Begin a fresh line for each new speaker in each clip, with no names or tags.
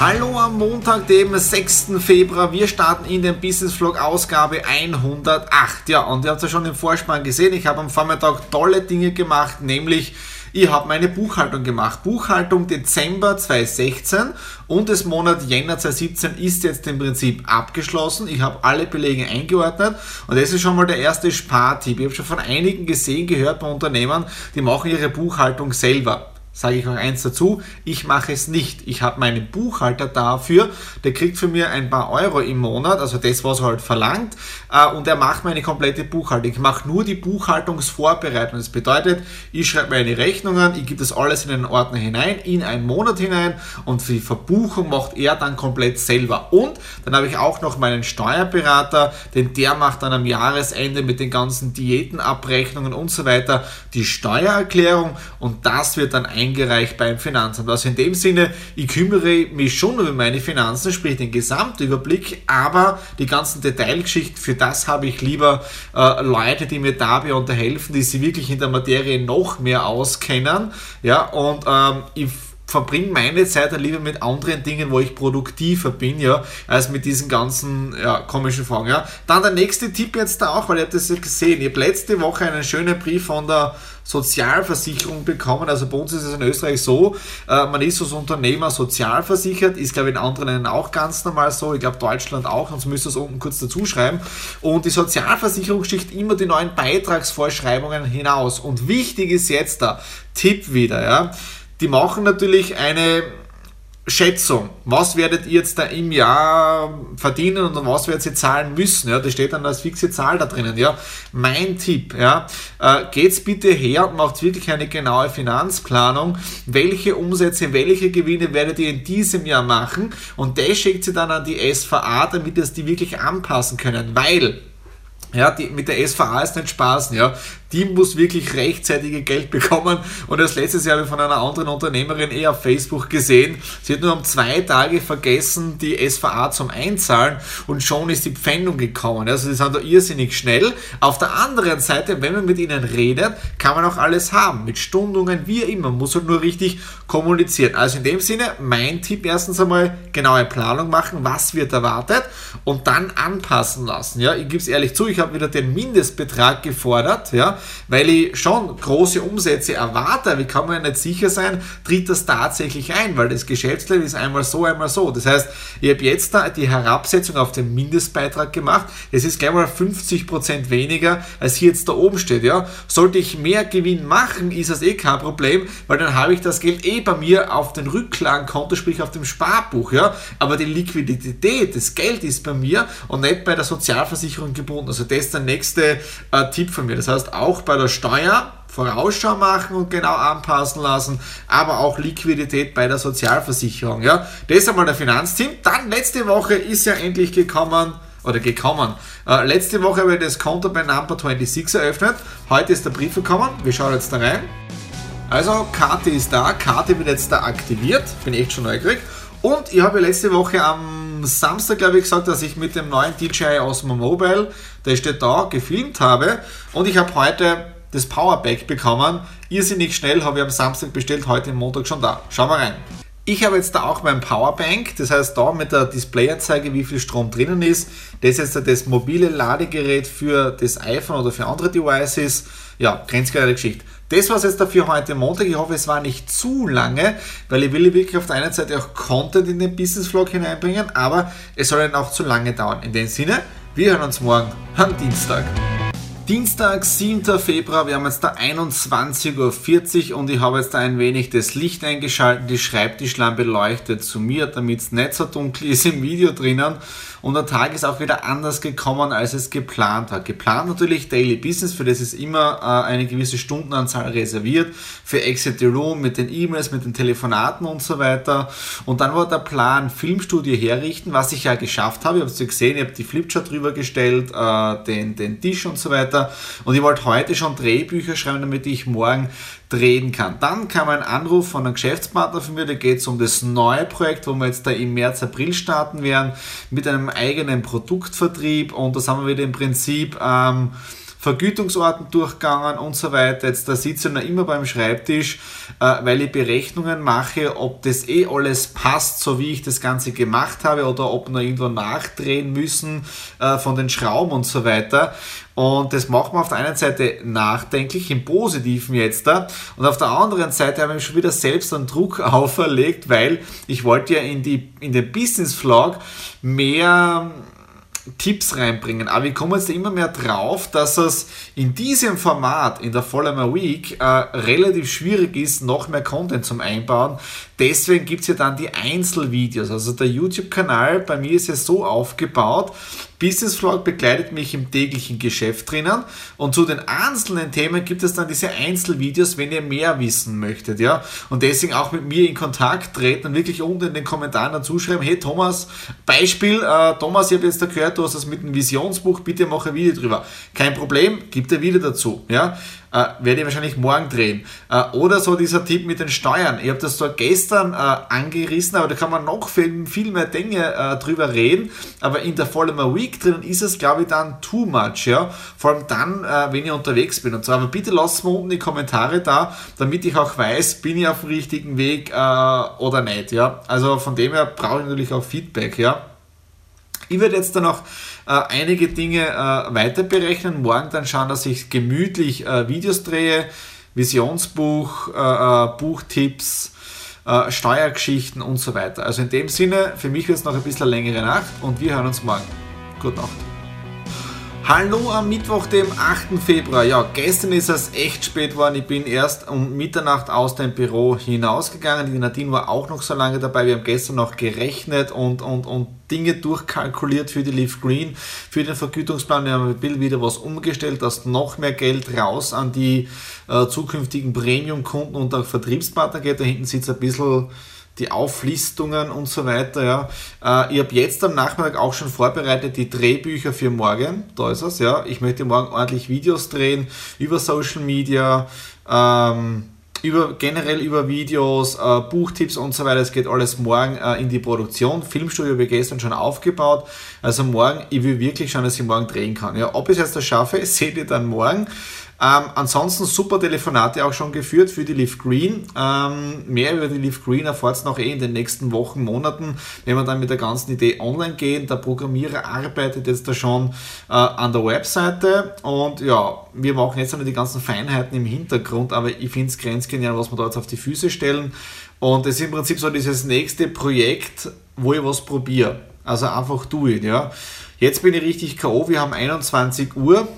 Hallo am Montag, dem 6. Februar. Wir starten in den Business Vlog Ausgabe 108. Ja, und ihr habt ja schon im Vorspann gesehen, ich habe am Vormittag tolle Dinge gemacht, nämlich ich habe meine Buchhaltung gemacht. Buchhaltung Dezember 2016 und des Monat Jänner 2017 ist jetzt im Prinzip abgeschlossen. Ich habe alle Belege eingeordnet und das ist schon mal der erste Spartipp. Ich habe schon von einigen gesehen, gehört bei Unternehmen, die machen ihre Buchhaltung selber sage ich auch eins dazu, ich mache es nicht. Ich habe meinen Buchhalter dafür, der kriegt für mir ein paar Euro im Monat, also das, was er halt verlangt, äh, und er macht meine komplette Buchhaltung. Ich mache nur die Buchhaltungsvorbereitung. Das bedeutet, ich schreibe meine Rechnungen, ich gebe das alles in einen Ordner hinein, in einen Monat hinein und die Verbuchung macht er dann komplett selber. Und dann habe ich auch noch meinen Steuerberater, denn der macht dann am Jahresende mit den ganzen Diätenabrechnungen und so weiter die Steuererklärung und das wird dann eingereicht beim Finanzamt. Also in dem Sinne, ich kümmere mich schon über meine Finanzen, sprich den Gesamtüberblick, aber die ganzen Detailgeschichten, für das habe ich lieber äh, Leute, die mir dabei unterhelfen, die sich wirklich in der Materie noch mehr auskennen. Ja, und ähm, ich verbringe meine Zeit lieber mit anderen Dingen, wo ich produktiver bin, ja, als mit diesen ganzen ja, komischen Fragen. Ja. Dann der nächste Tipp jetzt da auch, weil ihr habt das ja gesehen. Ich habe letzte Woche einen schönen Brief von der Sozialversicherung bekommen. Also bei uns ist es in Österreich so, äh, man ist als Unternehmer sozialversichert, ist glaube ich in anderen Ländern auch ganz normal so, ich glaube Deutschland auch, sonst müsst ihr es unten kurz dazu schreiben. Und die Sozialversicherung sticht immer die neuen Beitragsvorschreibungen hinaus. Und wichtig ist jetzt der Tipp wieder, ja die machen natürlich eine Schätzung, was werdet ihr jetzt da im Jahr verdienen und was werdet ihr zahlen müssen? Ja, das steht dann als fixe Zahl da drinnen. Ja, mein Tipp, ja, äh, geht's bitte her und macht wirklich eine genaue Finanzplanung. Welche Umsätze, welche Gewinne werdet ihr in diesem Jahr machen? Und das schickt sie dann an die SVA, damit ihr die wirklich anpassen können, weil ja, die, mit der SVA ist nicht Spaß, ja. Die muss wirklich rechtzeitig Geld bekommen. Und das letztes Jahr habe ich von einer anderen Unternehmerin eher auf Facebook gesehen. Sie hat nur um zwei Tage vergessen, die SVA zum Einzahlen und schon ist die Pfändung gekommen. Also die sind da irrsinnig schnell. Auf der anderen Seite, wenn man mit ihnen redet, kann man auch alles haben. Mit Stundungen, wie immer. Man muss halt nur richtig kommunizieren. Also in dem Sinne, mein Tipp erstens einmal genaue Planung machen, was wird erwartet und dann anpassen lassen. Ja, ich gebe es ehrlich zu, ich habe wieder den Mindestbetrag gefordert, ja, weil ich schon große Umsätze erwarte. Wie kann man nicht sicher sein, tritt das tatsächlich ein, weil das Geschäftsleben ist einmal so, einmal so. Das heißt, ich habe jetzt da die Herabsetzung auf den Mindestbeitrag gemacht. Es ist gleich mal 50% weniger, als hier jetzt da oben steht. Ja. Sollte ich mehr Gewinn machen, ist das eh kein Problem, weil dann habe ich das Geld eh bei mir auf den Rücklagenkonto, sprich auf dem Sparbuch. Ja. Aber die Liquidität, das Geld ist bei mir und nicht bei der Sozialversicherung gebunden. Also das ist der nächste äh, Tipp von mir. Das heißt, auch bei der Steuer Vorausschau machen und genau anpassen lassen, aber auch Liquidität bei der Sozialversicherung. Ja, das ist einmal der Finanzteam. Dann letzte Woche ist ja endlich gekommen oder gekommen. Äh, letzte Woche habe ich das Konto bei Number 26 eröffnet. Heute ist der Brief gekommen. Wir schauen jetzt da rein. Also, Karte ist da. Karte wird jetzt da aktiviert. Bin echt schon neugierig. Und ich habe letzte Woche am Samstag, glaube ich, gesagt, dass ich mit dem neuen DJI Osmo Mobile, der steht da, gefilmt habe. Und ich habe heute das Powerback bekommen. Irrsinnig schnell habe ich am Samstag bestellt, heute Montag schon da. Schauen wir rein. Ich habe jetzt da auch mein Powerbank, das heißt da mit der Displayanzeige, wie viel Strom drinnen ist. Das ist jetzt das mobile Ladegerät für das iPhone oder für andere Devices. Ja, grenzgeile Geschichte. Das war es jetzt dafür heute Montag. Ich hoffe, es war nicht zu lange, weil ich will wirklich auf der einen Seite auch Content in den Business Vlog hineinbringen, aber es soll dann auch zu lange dauern. In dem Sinne, Wir hören uns morgen am Dienstag. Dienstag, 7. Februar, wir haben jetzt da 21.40 Uhr und ich habe jetzt da ein wenig das Licht eingeschaltet, die Schreibtischlampe leuchtet zu mir, damit es nicht so dunkel ist im Video drinnen und der Tag ist auch wieder anders gekommen, als es geplant war. Geplant natürlich Daily Business, für das ist immer äh, eine gewisse Stundenanzahl reserviert, für Exit the Room mit den E-Mails, mit den Telefonaten und so weiter. Und dann war der Plan, Filmstudio herrichten, was ich ja geschafft habe. Ihr habt es ja gesehen, ich habe die Flipchart drüber gestellt, äh, den, den Tisch und so weiter. Und ich wollte heute schon Drehbücher schreiben, damit ich morgen drehen kann. Dann kam ein Anruf von einem Geschäftspartner von mir, da geht es um das neue Projekt, wo wir jetzt da im März, April starten werden, mit einem eigenen Produktvertrieb und das haben wir wieder im Prinzip ähm, Vergütungsorten durchgegangen und so weiter. Jetzt da sitze ich noch immer beim Schreibtisch, äh, weil ich Berechnungen mache, ob das eh alles passt, so wie ich das Ganze gemacht habe oder ob wir irgendwo nachdrehen müssen äh, von den Schrauben und so weiter. Und das macht man auf der einen Seite nachdenklich, im Positiven jetzt da. Und auf der anderen Seite habe ich schon wieder selbst einen Druck auferlegt, weil ich wollte ja in, die, in den Business Vlog mehr Tipps reinbringen. Aber wir kommen jetzt immer mehr drauf, dass es in diesem Format, in der Follower Week, äh, relativ schwierig ist, noch mehr Content zum Einbauen. Deswegen gibt es ja dann die Einzelvideos. Also der YouTube-Kanal bei mir ist ja so aufgebaut, Business Vlog begleitet mich im täglichen Geschäft drinnen und zu den einzelnen Themen gibt es dann diese Einzelvideos, wenn ihr mehr wissen möchtet, ja. Und deswegen auch mit mir in Kontakt treten und wirklich unten in den Kommentaren dazu schreiben, hey Thomas, Beispiel, äh, Thomas, ich habe jetzt da gehört, du hast das mit einem Visionsbuch, bitte mach ein Video drüber. Kein Problem, gib dir Video dazu, ja äh, werde ich wahrscheinlich morgen drehen. Äh, oder so dieser Tipp mit den Steuern. Ich habe das zwar gestern äh, angerissen, aber da kann man noch viel, viel mehr Dinge äh, drüber reden. Aber in der Follower Week drinnen ist es, glaube ich, dann too much. Ja? Vor allem dann, äh, wenn ich unterwegs bin und so. Aber bitte lasst mir unten die Kommentare da, damit ich auch weiß, bin ich auf dem richtigen Weg äh, oder nicht. Ja? Also von dem her brauche ich natürlich auch Feedback. Ja? Ich werde jetzt dann noch äh, einige Dinge äh, weiter berechnen. Morgen dann schauen, dass ich gemütlich äh, Videos drehe, Visionsbuch, äh, äh, Buchtipps, äh, Steuergeschichten und so weiter. Also in dem Sinne, für mich wird es noch ein bisschen längere Nacht und wir hören uns morgen. Gute Nacht. Hallo am Mittwoch, dem 8. Februar. Ja, gestern ist es echt spät geworden. Ich bin erst um Mitternacht aus dem Büro hinausgegangen. Die Nadine war auch noch so lange dabei. Wir haben gestern noch gerechnet und, und, und Dinge durchkalkuliert für die Leaf Green, für den Vergütungsplan. Wir haben Bill wieder was umgestellt, dass noch mehr Geld raus an die äh, zukünftigen Premium-Kunden und auch Vertriebspartner geht. Da hinten sitzt ein bisschen die Auflistungen und so weiter. Ja. Äh, ich habe jetzt am Nachmittag auch schon vorbereitet die Drehbücher für morgen. Da ist es, ja. Ich möchte morgen ordentlich Videos drehen über Social Media, ähm, über, generell über Videos, äh, Buchtipps und so weiter. Es geht alles morgen äh, in die Produktion. Filmstudio habe ich gestern schon aufgebaut. Also morgen, ich will wirklich schauen, dass ich morgen drehen kann. Ja, ob ich es jetzt das schaffe, seht ihr dann morgen. Ähm, ansonsten super Telefonate auch schon geführt für die Leaf Green. Ähm, mehr über die Leaf Green erfahrt es noch eh in den nächsten Wochen, Monaten, wenn wir dann mit der ganzen Idee online gehen. Der Programmierer arbeitet jetzt da schon äh, an der Webseite und ja, wir machen jetzt noch die ganzen Feinheiten im Hintergrund, aber ich finde es grenzgenial, was wir da jetzt auf die Füße stellen. Und es ist im Prinzip so dieses nächste Projekt, wo ich was probiere. Also einfach do it, ja. Jetzt bin ich richtig K.O. Wir haben 21 Uhr.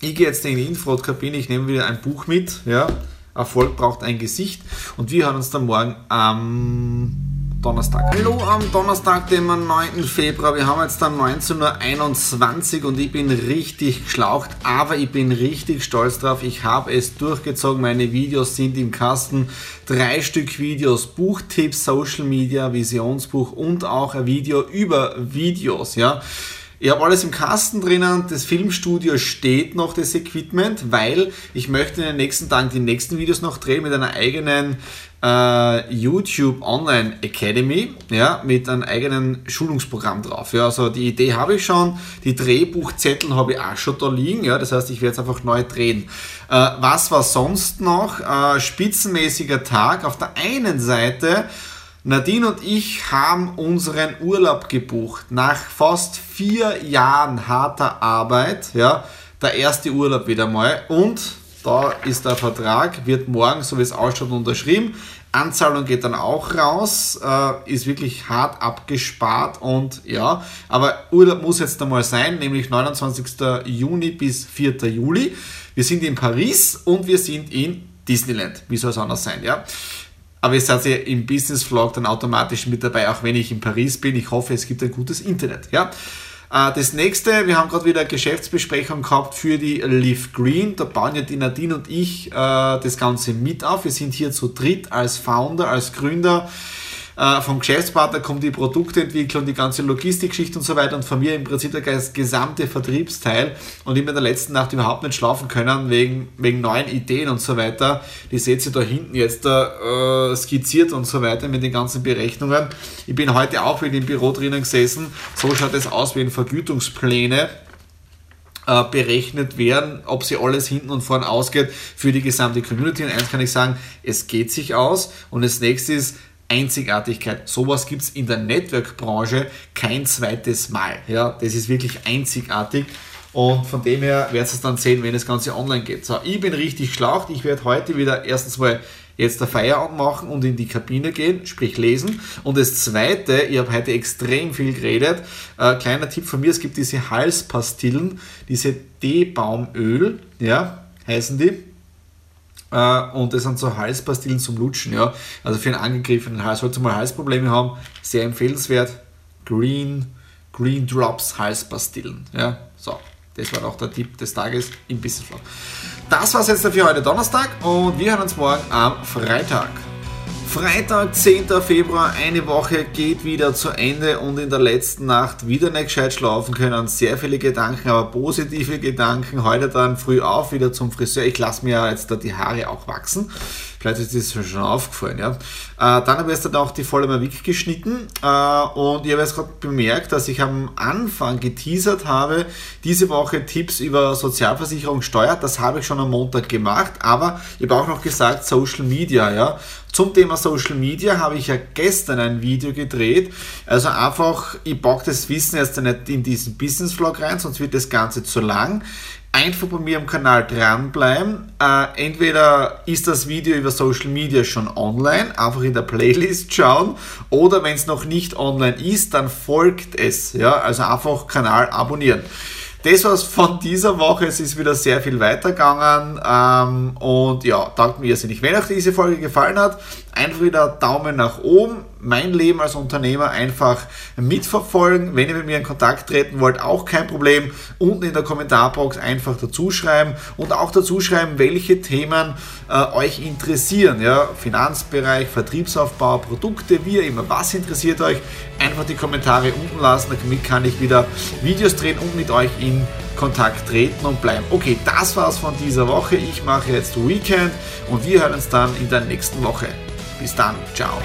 Ich gehe jetzt in die Infrot-Kabine, ich nehme wieder ein Buch mit. Ja. Erfolg braucht ein Gesicht. Und wir hören uns dann morgen am Donnerstag. Hallo am Donnerstag, dem 9. Februar. Wir haben jetzt dann 19.21 Uhr und ich bin richtig geschlaucht, aber ich bin richtig stolz drauf. Ich habe es durchgezogen. Meine Videos sind im Kasten. Drei Stück Videos, Buchtipps, Social Media, Visionsbuch und auch ein Video über Videos. Ja. Ich habe alles im Kasten drinnen, das Filmstudio steht noch, das Equipment, weil ich möchte in den nächsten Tagen die nächsten Videos noch drehen mit einer eigenen äh, YouTube Online Academy, ja, mit einem eigenen Schulungsprogramm drauf. Ja, also die Idee habe ich schon, die Drehbuchzettel habe ich auch schon da liegen, ja, das heißt, ich werde es einfach neu drehen. Äh, was war sonst noch? Äh, spitzenmäßiger Tag. Auf der einen Seite Nadine und ich haben unseren Urlaub gebucht. Nach fast vier Jahren harter Arbeit, ja, der erste Urlaub wieder mal. Und da ist der Vertrag, wird morgen, so wie es ausschaut, unterschrieben. Anzahlung geht dann auch raus, äh, ist wirklich hart abgespart und ja, aber Urlaub muss jetzt einmal sein, nämlich 29. Juni bis 4. Juli. Wir sind in Paris und wir sind in Disneyland. Wie soll es anders sein, ja? Aber ihr seid ja im Business Vlog dann automatisch mit dabei, auch wenn ich in Paris bin. Ich hoffe, es gibt ein gutes Internet, ja? Äh, das nächste, wir haben gerade wieder eine Geschäftsbesprechung gehabt für die Live Green. Da bauen ja die Nadine und ich äh, das Ganze mit auf. Wir sind hier zu dritt als Founder, als Gründer äh, vom Geschäftspartner kommt die Produktentwicklung, die ganze Logistikgeschichte und so weiter und von mir im Prinzip der gesamte Vertriebsteil und ich bin in der letzten Nacht überhaupt nicht schlafen können wegen, wegen neuen Ideen und so weiter. Die seht ihr da hinten jetzt äh, skizziert und so weiter mit den ganzen Berechnungen. Ich bin heute auch wieder im Büro drinnen gesessen. So schaut es aus, wie in Vergütungspläne äh, berechnet werden, ob sie alles hinten und vorn ausgeht für die gesamte Community. Und eins kann ich sagen, es geht sich aus. Und das nächste ist, Einzigartigkeit. Sowas gibt es in der Network-Branche kein zweites Mal. Ja, das ist wirklich einzigartig. Und von dem her werdet es dann sehen, wenn das Ganze online geht. So, ich bin richtig schlaucht. Ich werde heute wieder erstens mal jetzt der Feierabend machen und in die Kabine gehen, sprich lesen. Und das zweite, ich habe heute extrem viel geredet. Äh, kleiner Tipp von mir, es gibt diese Halspastillen, diese D-Baumöl, ja, heißen die äh, und das sind so Halspastillen zum Lutschen, ja. Also für einen angegriffenen Hals, sollte mal Halsprobleme haben, sehr empfehlenswert. Green, Green Drops Halspastillen, ja. So, das war auch der Tipp des Tages im Business Vlog. Das war es jetzt für heute Donnerstag und wir hören uns morgen am Freitag. Freitag, 10. Februar, eine Woche geht wieder zu Ende und in der letzten Nacht wieder nicht gescheit schlafen können. Sehr viele Gedanken, aber positive Gedanken. Heute dann früh auf, wieder zum Friseur. Ich lasse mir ja jetzt da die Haare auch wachsen. Vielleicht ist das schon aufgefallen, ja. Äh, dann habe ich dann auch die volle mal weggeschnitten äh, und ich habe jetzt gerade bemerkt, dass ich am Anfang geteasert habe, diese Woche Tipps über Sozialversicherung Steuer. Das habe ich schon am Montag gemacht, aber ich habe auch noch gesagt Social Media, ja. Zum Thema Social Media habe ich ja gestern ein Video gedreht. Also einfach, ich packe das Wissen erst nicht in diesen Business Vlog rein, sonst wird das Ganze zu lang einfach bei mir am Kanal dranbleiben. Äh, entweder ist das Video über Social Media schon online, einfach in der Playlist schauen, oder wenn es noch nicht online ist, dann folgt es. Ja? Also einfach Kanal abonnieren. Das war's von dieser Woche. Es ist wieder sehr viel weitergegangen. Ähm, und ja, danke mir irrsinnig. Wenn euch diese Folge gefallen hat, einfach wieder Daumen nach oben. Mein Leben als Unternehmer einfach mitverfolgen. Wenn ihr mit mir in Kontakt treten wollt, auch kein Problem. Unten in der Kommentarbox einfach dazu schreiben und auch dazu schreiben, welche Themen äh, euch interessieren. Ja? Finanzbereich, Vertriebsaufbau, Produkte, wie immer. Was interessiert euch? Einfach die Kommentare unten lassen. Damit kann ich wieder Videos drehen und mit euch in Kontakt treten und bleiben. Okay, das war's von dieser Woche. Ich mache jetzt Weekend und wir hören uns dann in der nächsten Woche. Bis dann, ciao.